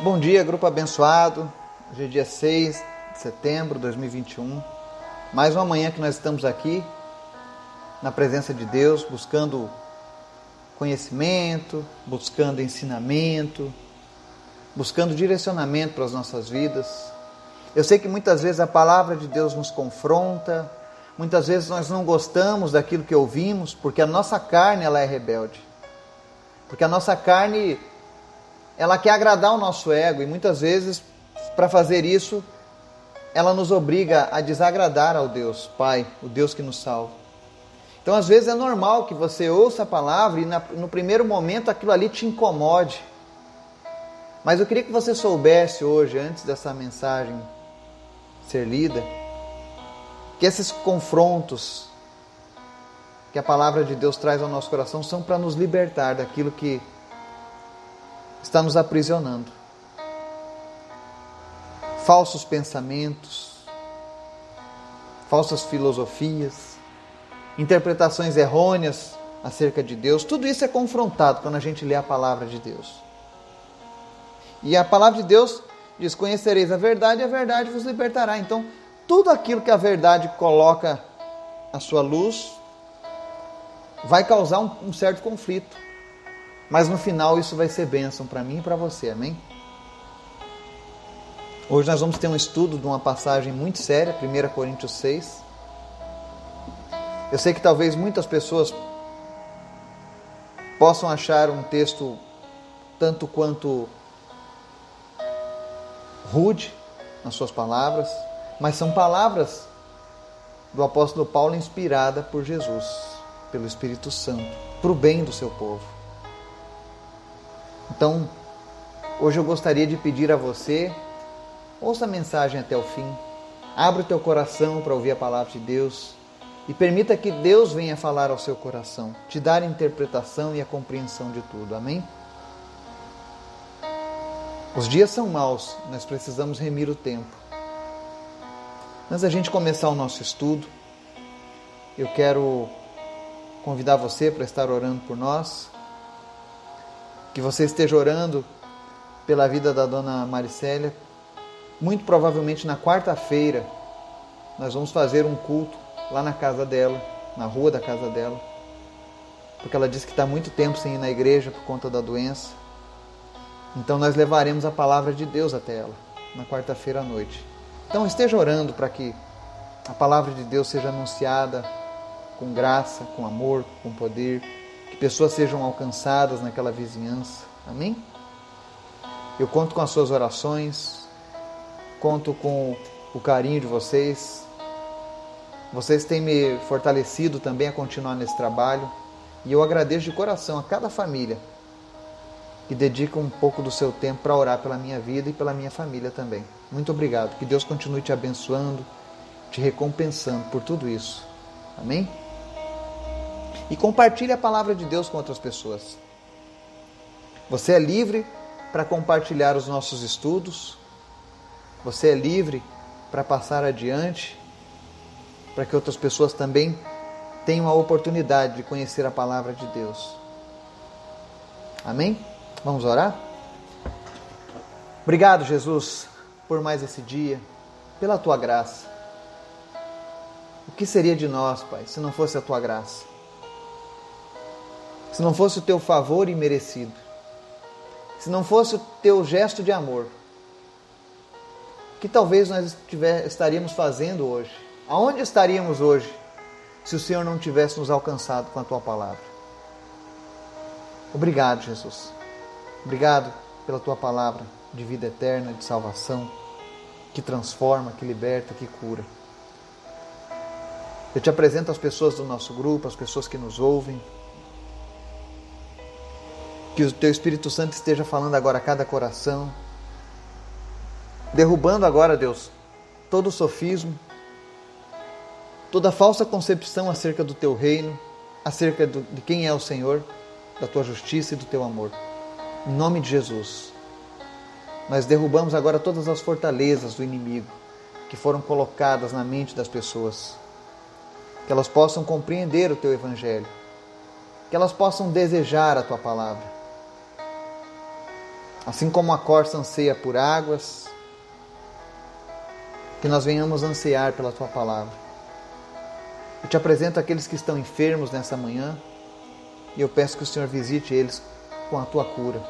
Bom dia, grupo abençoado. Hoje é dia 6 de setembro de 2021. Mais uma manhã que nós estamos aqui na presença de Deus, buscando conhecimento, buscando ensinamento, buscando direcionamento para as nossas vidas. Eu sei que muitas vezes a palavra de Deus nos confronta, muitas vezes nós não gostamos daquilo que ouvimos, porque a nossa carne ela é rebelde. Porque a nossa carne ela quer agradar o nosso ego e muitas vezes, para fazer isso, ela nos obriga a desagradar ao Deus Pai, o Deus que nos salva. Então, às vezes é normal que você ouça a palavra e no primeiro momento aquilo ali te incomode. Mas eu queria que você soubesse hoje, antes dessa mensagem ser lida, que esses confrontos que a palavra de Deus traz ao nosso coração são para nos libertar daquilo que está nos aprisionando. Falsos pensamentos, falsas filosofias, interpretações errôneas acerca de Deus, tudo isso é confrontado quando a gente lê a palavra de Deus. E a palavra de Deus diz: Conhecereis a verdade e a verdade vos libertará. Então, tudo aquilo que a verdade coloca à sua luz vai causar um, um certo conflito. Mas no final isso vai ser bênção para mim e para você, amém? Hoje nós vamos ter um estudo de uma passagem muito séria, 1 Coríntios 6. Eu sei que talvez muitas pessoas possam achar um texto tanto quanto rude nas suas palavras, mas são palavras do apóstolo Paulo inspirada por Jesus, pelo Espírito Santo, para o bem do seu povo. Então, hoje eu gostaria de pedir a você, ouça a mensagem até o fim, abra o teu coração para ouvir a palavra de Deus e permita que Deus venha falar ao seu coração, te dar a interpretação e a compreensão de tudo. Amém? Os dias são maus, nós precisamos remir o tempo. Antes da gente começar o nosso estudo, eu quero convidar você para estar orando por nós que você esteja orando pela vida da dona Maricélia. Muito provavelmente na quarta-feira nós vamos fazer um culto lá na casa dela, na rua da casa dela, porque ela disse que está muito tempo sem ir na igreja por conta da doença. Então nós levaremos a palavra de Deus até ela na quarta-feira à noite. Então esteja orando para que a palavra de Deus seja anunciada com graça, com amor, com poder que pessoas sejam alcançadas naquela vizinhança. Amém? Eu conto com as suas orações, conto com o carinho de vocês. Vocês têm me fortalecido também a continuar nesse trabalho e eu agradeço de coração a cada família que dedica um pouco do seu tempo para orar pela minha vida e pela minha família também. Muito obrigado. Que Deus continue te abençoando, te recompensando por tudo isso. Amém? E compartilhe a palavra de Deus com outras pessoas. Você é livre para compartilhar os nossos estudos. Você é livre para passar adiante, para que outras pessoas também tenham a oportunidade de conhecer a palavra de Deus. Amém? Vamos orar? Obrigado, Jesus, por mais esse dia, pela tua graça. O que seria de nós, Pai, se não fosse a tua graça? Se não fosse o teu favor imerecido, se não fosse o teu gesto de amor, que talvez nós estaríamos fazendo hoje? Aonde estaríamos hoje se o Senhor não tivesse nos alcançado com a tua palavra? Obrigado, Jesus. Obrigado pela tua palavra de vida eterna, de salvação, que transforma, que liberta, que cura. Eu te apresento as pessoas do nosso grupo, as pessoas que nos ouvem, que o teu Espírito Santo esteja falando agora a cada coração, derrubando agora, Deus, todo o sofismo, toda falsa concepção acerca do teu reino, acerca do, de quem é o Senhor, da tua justiça e do teu amor. Em nome de Jesus, nós derrubamos agora todas as fortalezas do inimigo que foram colocadas na mente das pessoas, que elas possam compreender o teu evangelho, que elas possam desejar a tua palavra Assim como a corça anseia por águas, que nós venhamos ansiar pela tua palavra. Eu te apresento aqueles que estão enfermos nessa manhã e eu peço que o Senhor visite eles com a tua cura.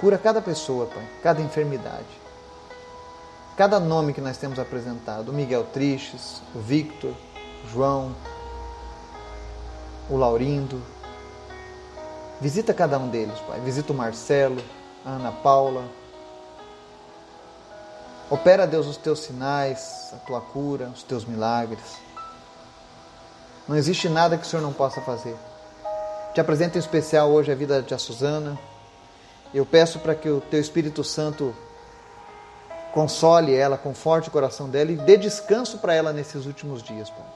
Cura cada pessoa, Pai, cada enfermidade. Cada nome que nós temos apresentado, o Miguel Tristes, o Victor, o João, o Laurindo. Visita cada um deles, Pai. Visita o Marcelo, a Ana Paula. Opera, Deus, os teus sinais, a tua cura, os teus milagres. Não existe nada que o Senhor não possa fazer. Te apresento em especial hoje a vida de a Suzana. Eu peço para que o teu Espírito Santo console ela, conforte o coração dela e dê descanso para ela nesses últimos dias, Pai.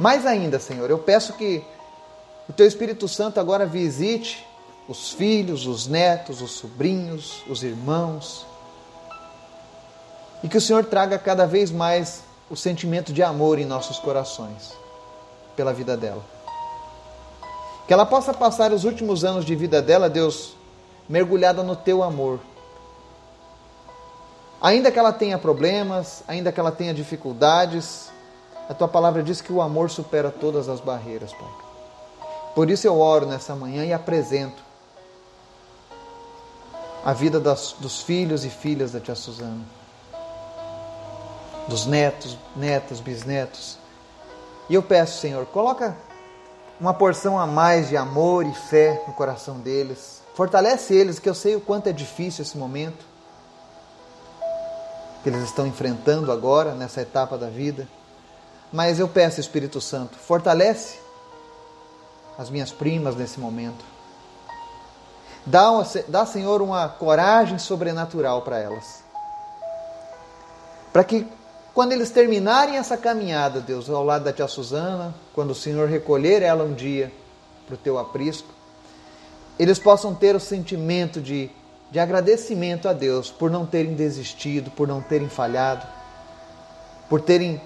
Mais ainda, Senhor, eu peço que o teu Espírito Santo agora visite os filhos, os netos, os sobrinhos, os irmãos, e que o Senhor traga cada vez mais o sentimento de amor em nossos corações pela vida dela. Que ela possa passar os últimos anos de vida dela, Deus, mergulhada no teu amor. Ainda que ela tenha problemas, ainda que ela tenha dificuldades, a tua palavra diz que o amor supera todas as barreiras, Pai. Por isso eu oro nessa manhã e apresento a vida das, dos filhos e filhas da tia Suzana, dos netos, netas, bisnetos. E eu peço, Senhor, coloca uma porção a mais de amor e fé no coração deles. Fortalece eles, que eu sei o quanto é difícil esse momento que eles estão enfrentando agora, nessa etapa da vida. Mas eu peço, Espírito Santo, fortalece as minhas primas nesse momento. Dá, dá, Senhor, uma coragem sobrenatural para elas. Para que quando eles terminarem essa caminhada, Deus, ao lado da tia Suzana, quando o Senhor recolher ela um dia para o teu aprisco, eles possam ter o sentimento de, de agradecimento a Deus por não terem desistido, por não terem falhado, por terem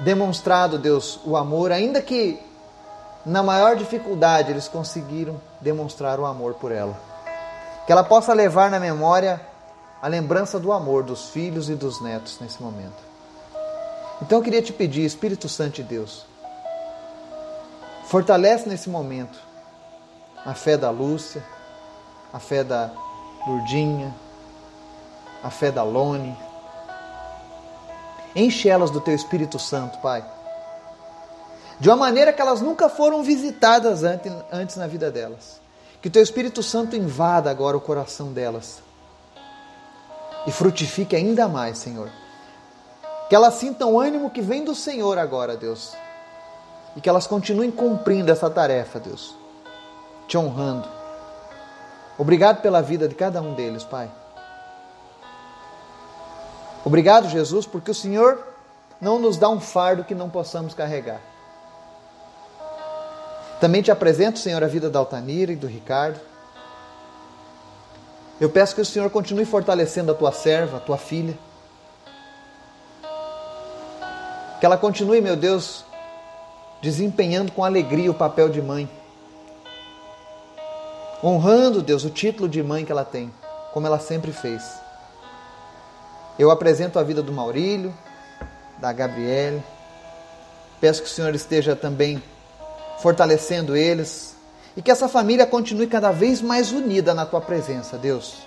demonstrado, Deus, o amor, ainda que na maior dificuldade eles conseguiram demonstrar o amor por ela. Que ela possa levar na memória a lembrança do amor dos filhos e dos netos nesse momento. Então eu queria te pedir, Espírito Santo de Deus, fortalece nesse momento a fé da Lúcia, a fé da Lurdinha, a fé da Lone. Enche elas do teu Espírito Santo, Pai. De uma maneira que elas nunca foram visitadas antes na vida delas. Que o teu Espírito Santo invada agora o coração delas e frutifique ainda mais, Senhor que elas sintam o ânimo que vem do Senhor agora, Deus. E que elas continuem cumprindo essa tarefa, Deus. Te honrando. Obrigado pela vida de cada um deles, Pai. Obrigado, Jesus, porque o Senhor não nos dá um fardo que não possamos carregar. Também te apresento, Senhor, a vida da Altanira e do Ricardo. Eu peço que o Senhor continue fortalecendo a tua serva, a tua filha. Que ela continue, meu Deus, desempenhando com alegria o papel de mãe. Honrando, Deus, o título de mãe que ela tem, como ela sempre fez. Eu apresento a vida do Maurílio, da Gabriele. Peço que o Senhor esteja também fortalecendo eles e que essa família continue cada vez mais unida na tua presença, Deus.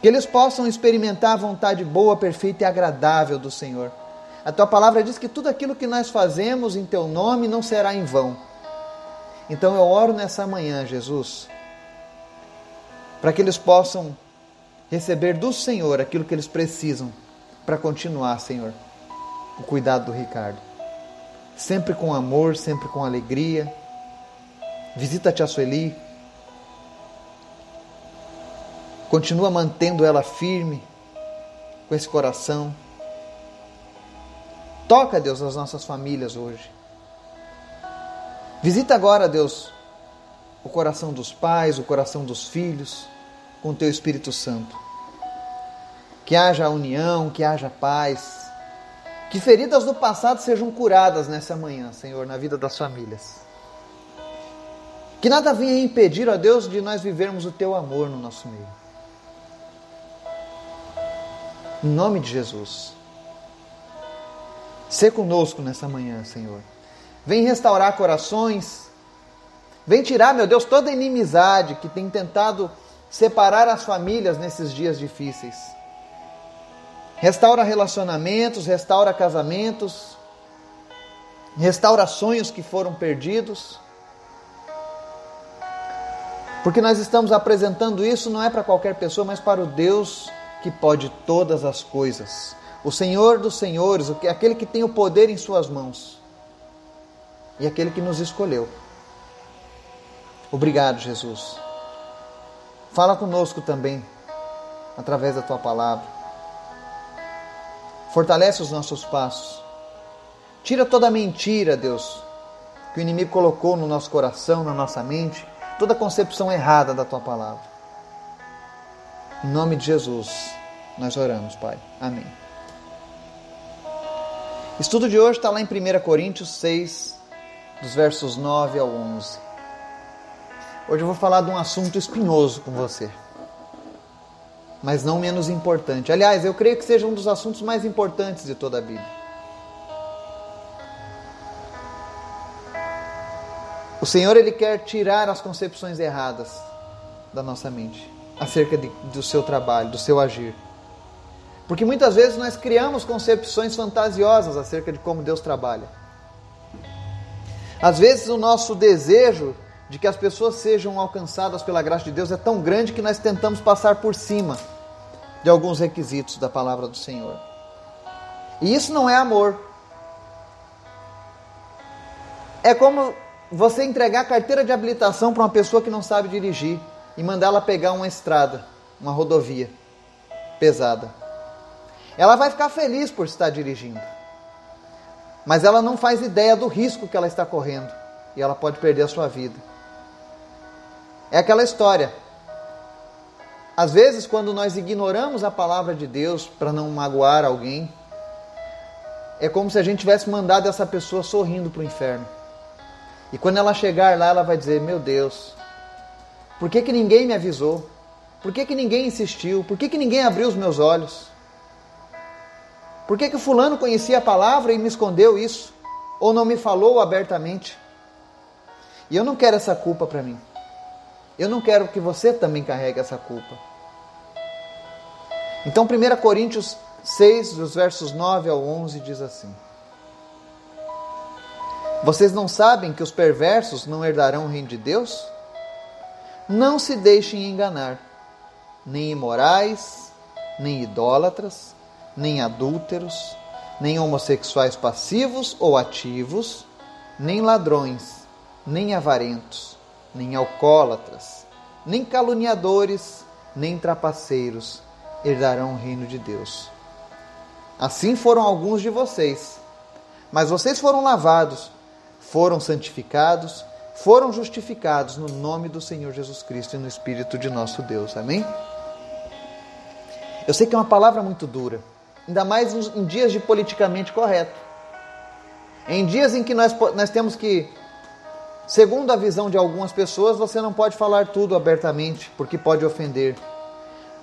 Que eles possam experimentar a vontade boa, perfeita e agradável do Senhor. A tua palavra diz que tudo aquilo que nós fazemos em teu nome não será em vão. Então eu oro nessa manhã, Jesus, para que eles possam receber do Senhor aquilo que eles precisam para continuar, Senhor, o cuidado do Ricardo. Sempre com amor, sempre com alegria. Visita-te a Sueli. Continua mantendo ela firme, com esse coração. Toca, Deus, as nossas famílias hoje. Visita agora, Deus, o coração dos pais, o coração dos filhos, com o teu Espírito Santo. Que haja união, que haja paz. Que feridas do passado sejam curadas nessa manhã, Senhor, na vida das famílias. Que nada venha impedir, ó Deus, de nós vivermos o teu amor no nosso meio. Em nome de Jesus. Sê conosco nessa manhã, Senhor. Vem restaurar corações. Vem tirar, meu Deus, toda inimizade que tem tentado separar as famílias nesses dias difíceis. Restaura relacionamentos, restaura casamentos, restaura sonhos que foram perdidos. Porque nós estamos apresentando isso não é para qualquer pessoa, mas para o Deus que pode todas as coisas. O Senhor dos Senhores, aquele que tem o poder em Suas mãos. E aquele que nos escolheu. Obrigado, Jesus. Fala conosco também, através da Tua palavra. Fortalece os nossos passos. Tira toda a mentira, Deus, que o inimigo colocou no nosso coração, na nossa mente, toda concepção errada da tua palavra. Em nome de Jesus, nós oramos, Pai. Amém. Estudo de hoje está lá em 1 Coríntios 6, dos versos 9 ao 11. Hoje eu vou falar de um assunto espinhoso com você mas não menos importante. Aliás, eu creio que seja um dos assuntos mais importantes de toda a Bíblia. O Senhor ele quer tirar as concepções erradas da nossa mente acerca de, do seu trabalho, do seu agir. Porque muitas vezes nós criamos concepções fantasiosas acerca de como Deus trabalha. Às vezes o nosso desejo de que as pessoas sejam alcançadas pela graça de Deus é tão grande que nós tentamos passar por cima de alguns requisitos da palavra do Senhor. E isso não é amor. É como você entregar a carteira de habilitação para uma pessoa que não sabe dirigir e mandar ela pegar uma estrada, uma rodovia pesada. Ela vai ficar feliz por estar dirigindo, mas ela não faz ideia do risco que ela está correndo e ela pode perder a sua vida. É aquela história. Às vezes, quando nós ignoramos a palavra de Deus para não magoar alguém, é como se a gente tivesse mandado essa pessoa sorrindo para o inferno. E quando ela chegar lá, ela vai dizer: Meu Deus, por que, que ninguém me avisou? Por que, que ninguém insistiu? Por que, que ninguém abriu os meus olhos? Por que, que fulano conhecia a palavra e me escondeu isso? Ou não me falou abertamente? E eu não quero essa culpa para mim. Eu não quero que você também carregue essa culpa. Então, 1 Coríntios 6, dos versos 9 ao 11, diz assim: Vocês não sabem que os perversos não herdarão o reino de Deus? Não se deixem enganar, nem imorais, nem idólatras, nem adúlteros, nem homossexuais passivos ou ativos, nem ladrões, nem avarentos nem alcoólatras, nem caluniadores, nem trapaceiros herdarão o reino de Deus. Assim foram alguns de vocês, mas vocês foram lavados, foram santificados, foram justificados no nome do Senhor Jesus Cristo e no Espírito de nosso Deus. Amém? Eu sei que é uma palavra muito dura, ainda mais em dias de politicamente correto. Em dias em que nós, nós temos que Segundo a visão de algumas pessoas, você não pode falar tudo abertamente, porque pode ofender.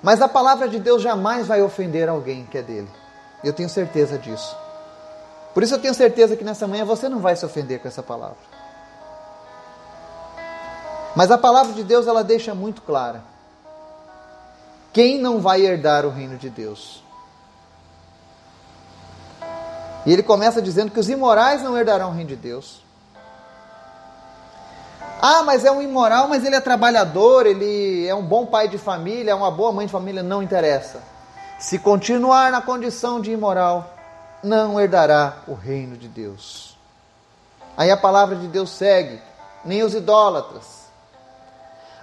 Mas a palavra de Deus jamais vai ofender alguém que é dele. Eu tenho certeza disso. Por isso eu tenho certeza que nessa manhã você não vai se ofender com essa palavra. Mas a palavra de Deus ela deixa muito clara. Quem não vai herdar o reino de Deus? E ele começa dizendo que os imorais não herdarão o reino de Deus. Ah, mas é um imoral, mas ele é trabalhador, ele é um bom pai de família, é uma boa mãe de família, não interessa. Se continuar na condição de imoral, não herdará o reino de Deus. Aí a palavra de Deus segue, nem os idólatras.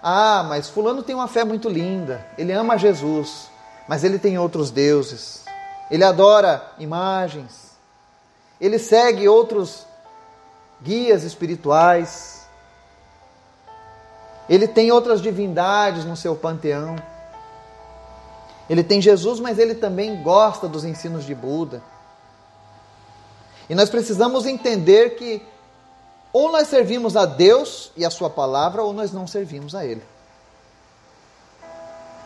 Ah, mas fulano tem uma fé muito linda, ele ama Jesus, mas ele tem outros deuses. Ele adora imagens. Ele segue outros guias espirituais ele tem outras divindades no seu panteão. Ele tem Jesus, mas ele também gosta dos ensinos de Buda. E nós precisamos entender que Ou nós servimos a Deus e a Sua palavra, ou nós não servimos a Ele.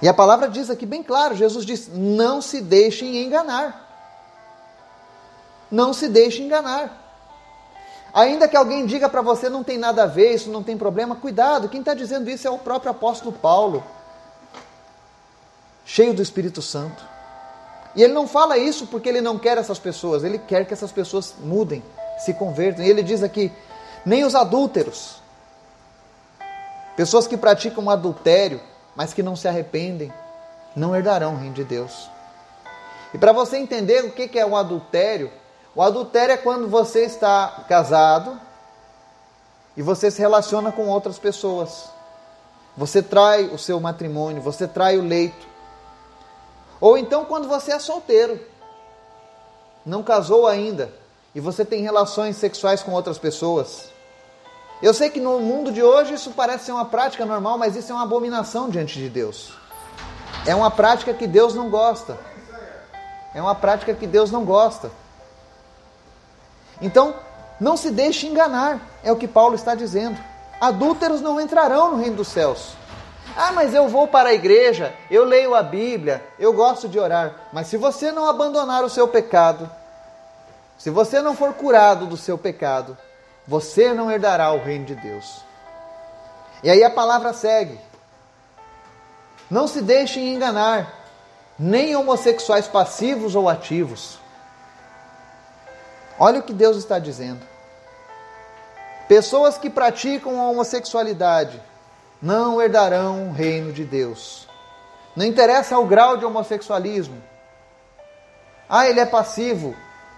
E a palavra diz aqui bem claro: Jesus diz: não se deixem enganar. Não se deixe enganar. Ainda que alguém diga para você não tem nada a ver, isso não tem problema, cuidado, quem está dizendo isso é o próprio apóstolo Paulo, cheio do Espírito Santo. E ele não fala isso porque ele não quer essas pessoas, ele quer que essas pessoas mudem, se convertam. E ele diz aqui: nem os adúlteros, pessoas que praticam adultério, mas que não se arrependem, não herdarão o reino de Deus. E para você entender o que é o adultério, o adultério é quando você está casado e você se relaciona com outras pessoas. Você trai o seu matrimônio, você trai o leito. Ou então quando você é solteiro, não casou ainda e você tem relações sexuais com outras pessoas. Eu sei que no mundo de hoje isso parece ser uma prática normal, mas isso é uma abominação diante de Deus. É uma prática que Deus não gosta. É uma prática que Deus não gosta. Então, não se deixe enganar, é o que Paulo está dizendo. Adúlteros não entrarão no reino dos céus. Ah, mas eu vou para a igreja, eu leio a Bíblia, eu gosto de orar. Mas se você não abandonar o seu pecado, se você não for curado do seu pecado, você não herdará o reino de Deus. E aí a palavra segue. Não se deixem enganar, nem homossexuais passivos ou ativos Olha o que Deus está dizendo. Pessoas que praticam a homossexualidade não herdarão o reino de Deus. Não interessa o grau de homossexualismo. Ah, ele é passivo,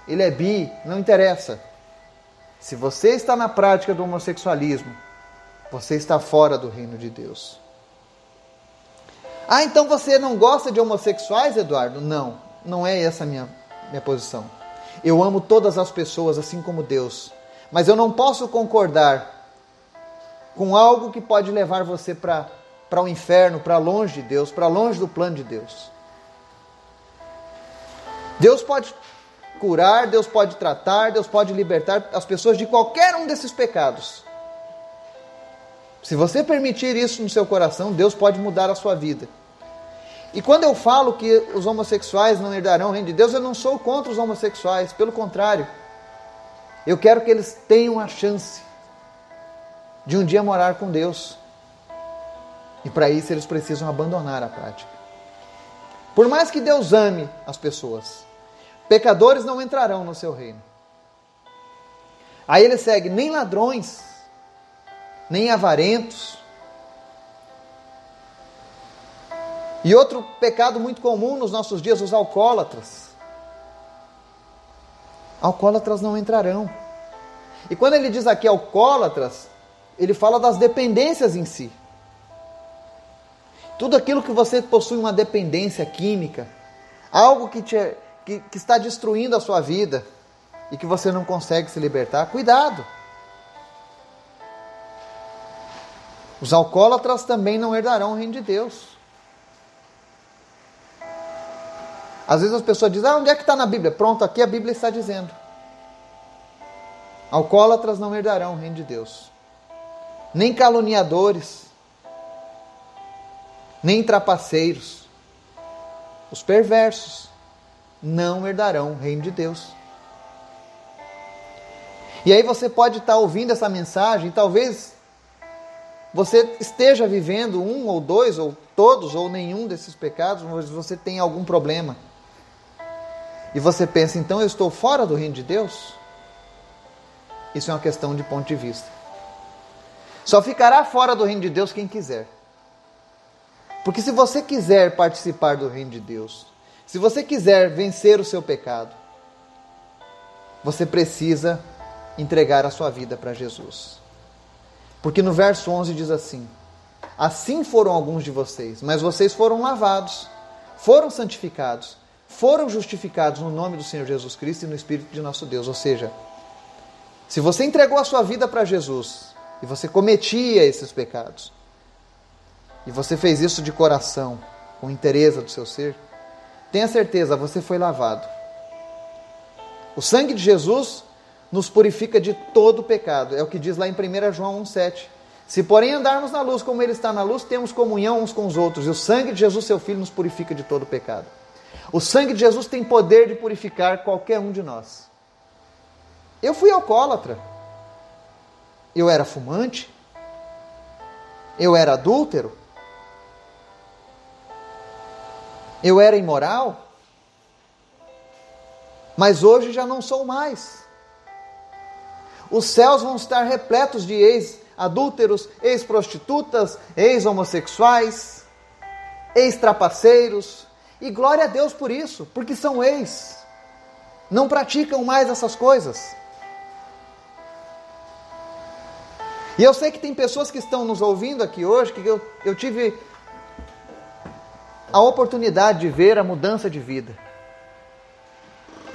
ele é bi, não interessa. Se você está na prática do homossexualismo, você está fora do reino de Deus. Ah, então você não gosta de homossexuais, Eduardo? Não, não é essa a minha, minha posição. Eu amo todas as pessoas assim como Deus, mas eu não posso concordar com algo que pode levar você para o inferno, para longe de Deus, para longe do plano de Deus. Deus pode curar, Deus pode tratar, Deus pode libertar as pessoas de qualquer um desses pecados. Se você permitir isso no seu coração, Deus pode mudar a sua vida. E quando eu falo que os homossexuais não herdarão o reino de Deus, eu não sou contra os homossexuais, pelo contrário. Eu quero que eles tenham a chance de um dia morar com Deus. E para isso eles precisam abandonar a prática. Por mais que Deus ame as pessoas, pecadores não entrarão no seu reino. Aí ele segue: nem ladrões, nem avarentos, E outro pecado muito comum nos nossos dias, os alcoólatras. Alcoólatras não entrarão. E quando ele diz aqui alcoólatras, ele fala das dependências em si. Tudo aquilo que você possui uma dependência química, algo que, te, que, que está destruindo a sua vida e que você não consegue se libertar, cuidado. Os alcoólatras também não herdarão o reino de Deus. Às vezes as pessoas dizem, ah, onde é que está na Bíblia? Pronto, aqui a Bíblia está dizendo. Alcoólatras não herdarão o reino de Deus. Nem caluniadores, nem trapaceiros. Os perversos não herdarão o reino de Deus. E aí você pode estar ouvindo essa mensagem talvez você esteja vivendo um ou dois, ou todos, ou nenhum desses pecados, mas você tem algum problema e você pensa, então eu estou fora do reino de Deus? Isso é uma questão de ponto de vista. Só ficará fora do reino de Deus quem quiser. Porque se você quiser participar do reino de Deus, se você quiser vencer o seu pecado, você precisa entregar a sua vida para Jesus. Porque no verso 11 diz assim: Assim foram alguns de vocês, mas vocês foram lavados, foram santificados, foram justificados no nome do Senhor Jesus Cristo e no Espírito de nosso Deus. Ou seja, se você entregou a sua vida para Jesus e você cometia esses pecados, e você fez isso de coração, com interesse do seu ser, tenha certeza, você foi lavado. O sangue de Jesus nos purifica de todo pecado. É o que diz lá em 1 João 1,7. Se porém andarmos na luz como Ele está na luz, temos comunhão uns com os outros, e o sangue de Jesus, seu Filho, nos purifica de todo pecado. O sangue de Jesus tem poder de purificar qualquer um de nós. Eu fui alcoólatra. Eu era fumante. Eu era adúltero. Eu era imoral. Mas hoje já não sou mais. Os céus vão estar repletos de ex-adúlteros, ex-prostitutas, ex-homossexuais, ex-trapaceiros. E glória a Deus por isso, porque são ex. Não praticam mais essas coisas. E eu sei que tem pessoas que estão nos ouvindo aqui hoje, que eu, eu tive a oportunidade de ver a mudança de vida.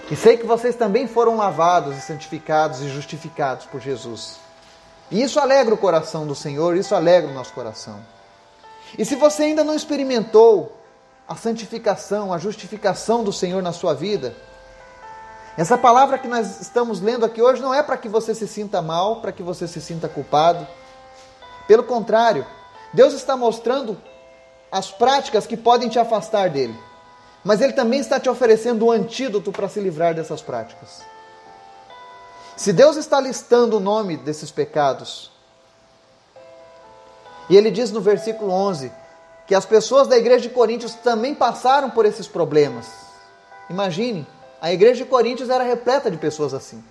E sei que vocês também foram lavados e santificados e justificados por Jesus. E isso alegra o coração do Senhor, isso alegra o nosso coração. E se você ainda não experimentou a santificação, a justificação do Senhor na sua vida, essa palavra que nós estamos lendo aqui hoje não é para que você se sinta mal, para que você se sinta culpado. Pelo contrário, Deus está mostrando as práticas que podem te afastar dele mas ele também está te oferecendo um antídoto para se livrar dessas práticas. Se Deus está listando o nome desses pecados, e ele diz no versículo 11 que as pessoas da igreja de Coríntios também passaram por esses problemas. Imagine, a igreja de Coríntios era repleta de pessoas assim.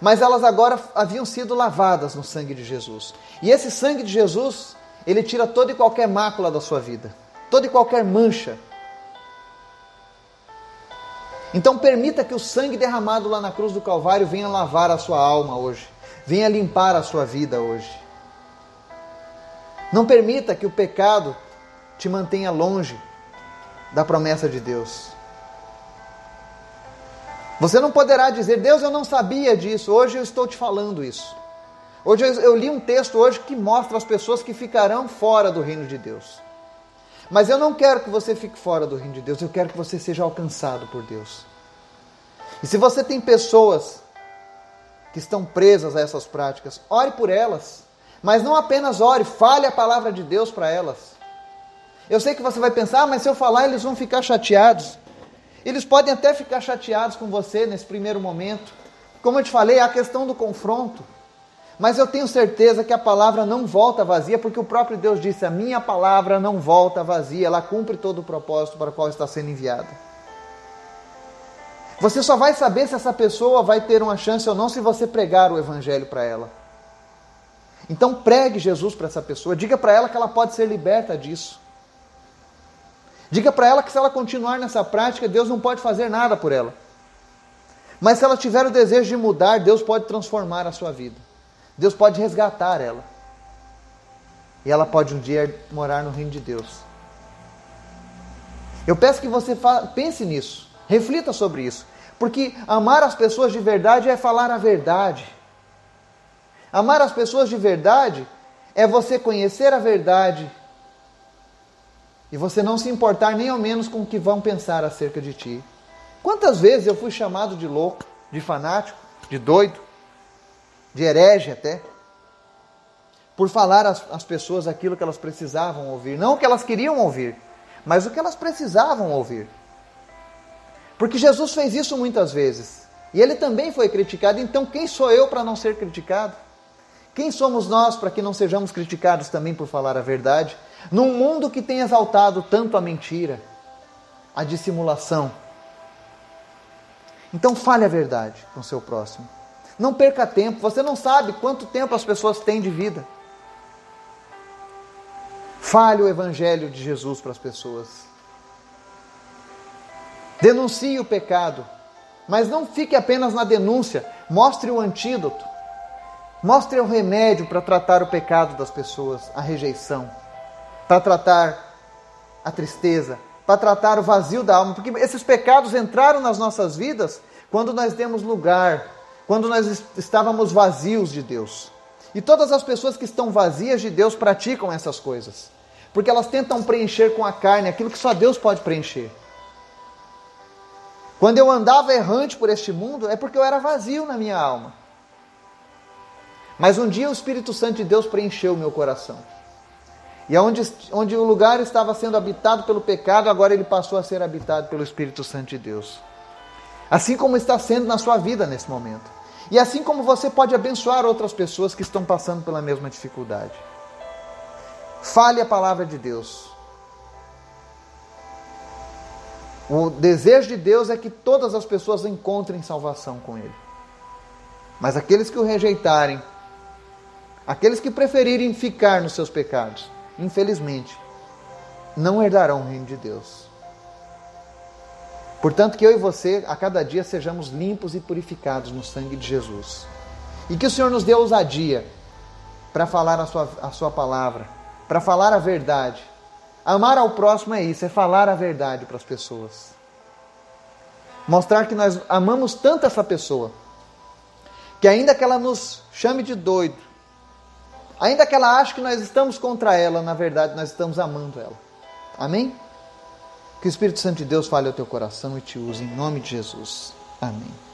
Mas elas agora haviam sido lavadas no sangue de Jesus. E esse sangue de Jesus, ele tira toda e qualquer mácula da sua vida, toda e qualquer mancha então permita que o sangue derramado lá na cruz do Calvário venha lavar a sua alma hoje, venha limpar a sua vida hoje. Não permita que o pecado te mantenha longe da promessa de Deus. Você não poderá dizer, Deus, eu não sabia disso, hoje eu estou te falando isso. Hoje eu li um texto hoje que mostra as pessoas que ficarão fora do reino de Deus. Mas eu não quero que você fique fora do reino de Deus, eu quero que você seja alcançado por Deus. E se você tem pessoas que estão presas a essas práticas, ore por elas. Mas não apenas ore, fale a palavra de Deus para elas. Eu sei que você vai pensar, ah, mas se eu falar, eles vão ficar chateados. Eles podem até ficar chateados com você nesse primeiro momento. Como eu te falei, há a questão do confronto. Mas eu tenho certeza que a palavra não volta vazia, porque o próprio Deus disse: A minha palavra não volta vazia, ela cumpre todo o propósito para o qual está sendo enviada. Você só vai saber se essa pessoa vai ter uma chance ou não se você pregar o Evangelho para ela. Então pregue Jesus para essa pessoa, diga para ela que ela pode ser liberta disso. Diga para ela que se ela continuar nessa prática, Deus não pode fazer nada por ela. Mas se ela tiver o desejo de mudar, Deus pode transformar a sua vida. Deus pode resgatar ela. E ela pode um dia morar no reino de Deus. Eu peço que você pense nisso, reflita sobre isso. Porque amar as pessoas de verdade é falar a verdade. Amar as pessoas de verdade é você conhecer a verdade e você não se importar nem ao menos com o que vão pensar acerca de ti. Quantas vezes eu fui chamado de louco, de fanático, de doido? de herege até, por falar às, às pessoas aquilo que elas precisavam ouvir. Não o que elas queriam ouvir, mas o que elas precisavam ouvir. Porque Jesus fez isso muitas vezes. E ele também foi criticado. Então, quem sou eu para não ser criticado? Quem somos nós para que não sejamos criticados também por falar a verdade? Num mundo que tem exaltado tanto a mentira, a dissimulação. Então, fale a verdade com seu próximo. Não perca tempo, você não sabe quanto tempo as pessoas têm de vida. Fale o Evangelho de Jesus para as pessoas. Denuncie o pecado, mas não fique apenas na denúncia, mostre o antídoto. Mostre o remédio para tratar o pecado das pessoas, a rejeição, para tratar a tristeza, para tratar o vazio da alma, porque esses pecados entraram nas nossas vidas quando nós demos lugar quando nós estávamos vazios de Deus. E todas as pessoas que estão vazias de Deus praticam essas coisas, porque elas tentam preencher com a carne aquilo que só Deus pode preencher. Quando eu andava errante por este mundo, é porque eu era vazio na minha alma. Mas um dia o Espírito Santo de Deus preencheu o meu coração. E onde, onde o lugar estava sendo habitado pelo pecado, agora ele passou a ser habitado pelo Espírito Santo de Deus. Assim como está sendo na sua vida nesse momento. E assim como você pode abençoar outras pessoas que estão passando pela mesma dificuldade. Fale a palavra de Deus. O desejo de Deus é que todas as pessoas encontrem salvação com Ele. Mas aqueles que o rejeitarem, aqueles que preferirem ficar nos seus pecados, infelizmente, não herdarão o reino de Deus. Portanto, que eu e você, a cada dia, sejamos limpos e purificados no sangue de Jesus. E que o Senhor nos dê ousadia para falar a sua, a sua palavra, para falar a verdade. Amar ao próximo é isso, é falar a verdade para as pessoas. Mostrar que nós amamos tanto essa pessoa, que ainda que ela nos chame de doido, Ainda que ela ache que nós estamos contra ela, na verdade nós estamos amando ela. Amém? Que o Espírito Santo de Deus fale ao teu coração e te use em nome de Jesus. Amém.